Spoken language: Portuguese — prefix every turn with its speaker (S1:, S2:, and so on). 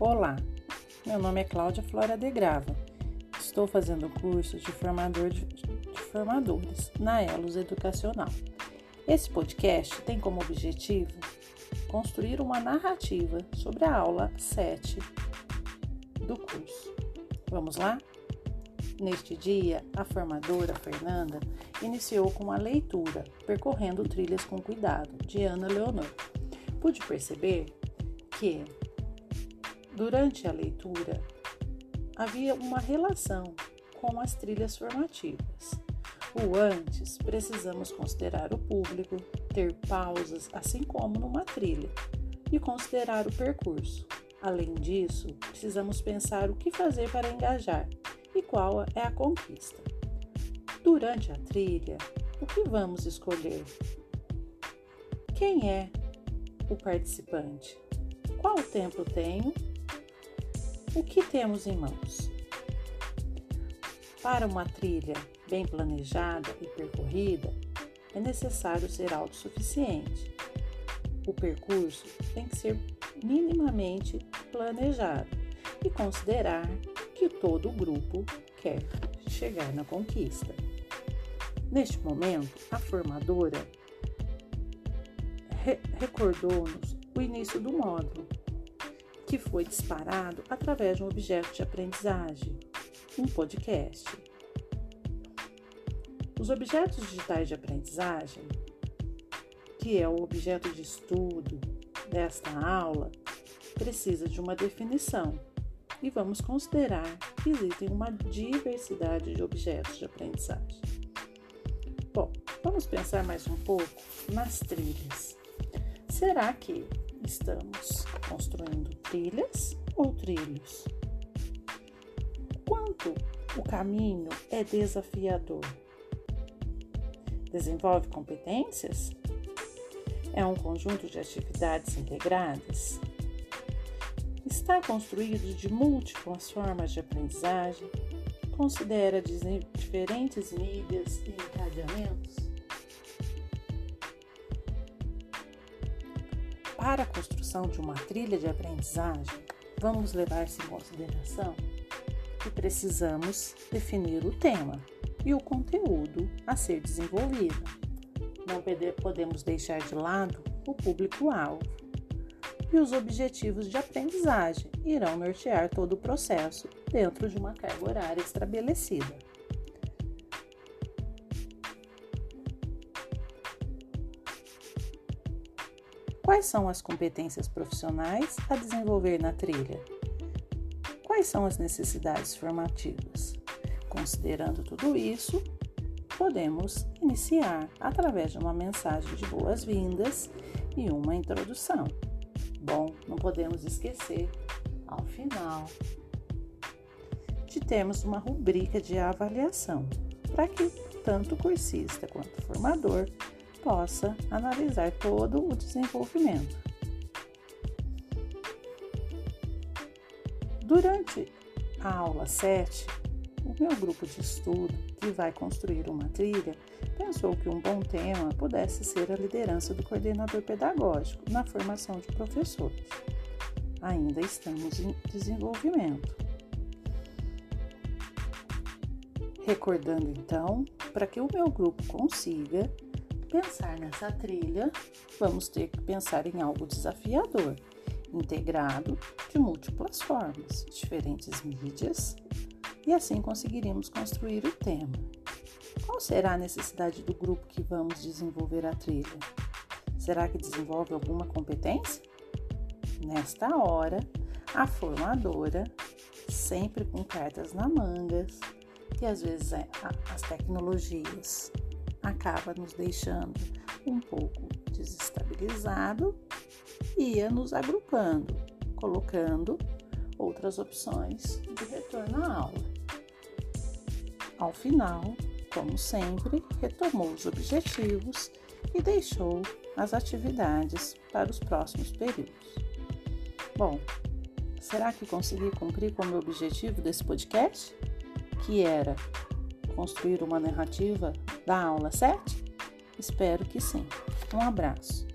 S1: Olá, meu nome é Cláudia Flora de Grava. Estou fazendo curso de formador de, de formadores na Elos Educacional. Esse podcast tem como objetivo construir uma narrativa sobre a aula 7 do curso. Vamos lá? Neste dia, a formadora Fernanda iniciou com a leitura Percorrendo Trilhas com Cuidado, de Ana Leonor. Pude perceber que Durante a leitura, havia uma relação com as trilhas formativas. O antes, precisamos considerar o público, ter pausas, assim como numa trilha, e considerar o percurso. Além disso, precisamos pensar o que fazer para engajar e qual é a conquista. Durante a trilha, o que vamos escolher? Quem é o participante? Qual tempo tenho o que temos em mãos? Para uma trilha bem planejada e percorrida, é necessário ser autossuficiente. O percurso tem que ser minimamente planejado e considerar que todo o grupo quer chegar na conquista. Neste momento, a formadora re recordou-nos o início do módulo que foi disparado através de um objeto de aprendizagem, um podcast. Os objetos digitais de aprendizagem, que é o objeto de estudo desta aula, precisa de uma definição e vamos considerar que existem uma diversidade de objetos de aprendizagem. Bom, vamos pensar mais um pouco nas trilhas. Será que estamos construindo trilhas ou trilhos? Quanto o caminho é desafiador? Desenvolve competências? É um conjunto de atividades integradas? Está construído de múltiplas formas de aprendizagem? Considera diferentes mídias e encadeamentos? Para a construção de uma trilha de aprendizagem, vamos levar-se em consideração que precisamos definir o tema e o conteúdo a ser desenvolvido. Não podemos deixar de lado o público-alvo. E os objetivos de aprendizagem irão nortear todo o processo dentro de uma carga horária estabelecida. Quais são as competências profissionais a desenvolver na trilha? Quais são as necessidades formativas? Considerando tudo isso, podemos iniciar através de uma mensagem de boas-vindas e uma introdução. Bom, não podemos esquecer, ao final, de termos uma rubrica de avaliação para que tanto o cursista quanto o formador possa analisar todo o desenvolvimento. Durante a aula 7, o meu grupo de estudo, que vai construir uma trilha, pensou que um bom tema pudesse ser a liderança do coordenador pedagógico na formação de professores. Ainda estamos em desenvolvimento. Recordando então, para que o meu grupo consiga pensar nessa trilha, vamos ter que pensar em algo desafiador, integrado de múltiplas formas, diferentes mídias, e assim conseguiríamos construir o tema. Qual será a necessidade do grupo que vamos desenvolver a trilha? Será que desenvolve alguma competência? Nesta hora, a formadora, sempre com cartas na mangas, e às vezes é, as tecnologias acaba nos deixando um pouco desestabilizado e ia nos agrupando, colocando outras opções de retorno à aula. Ao final, como sempre, retomou os objetivos e deixou as atividades para os próximos períodos. Bom, será que consegui cumprir com o meu objetivo desse podcast? Que era construir uma narrativa da aula 7? Espero que sim. Um abraço.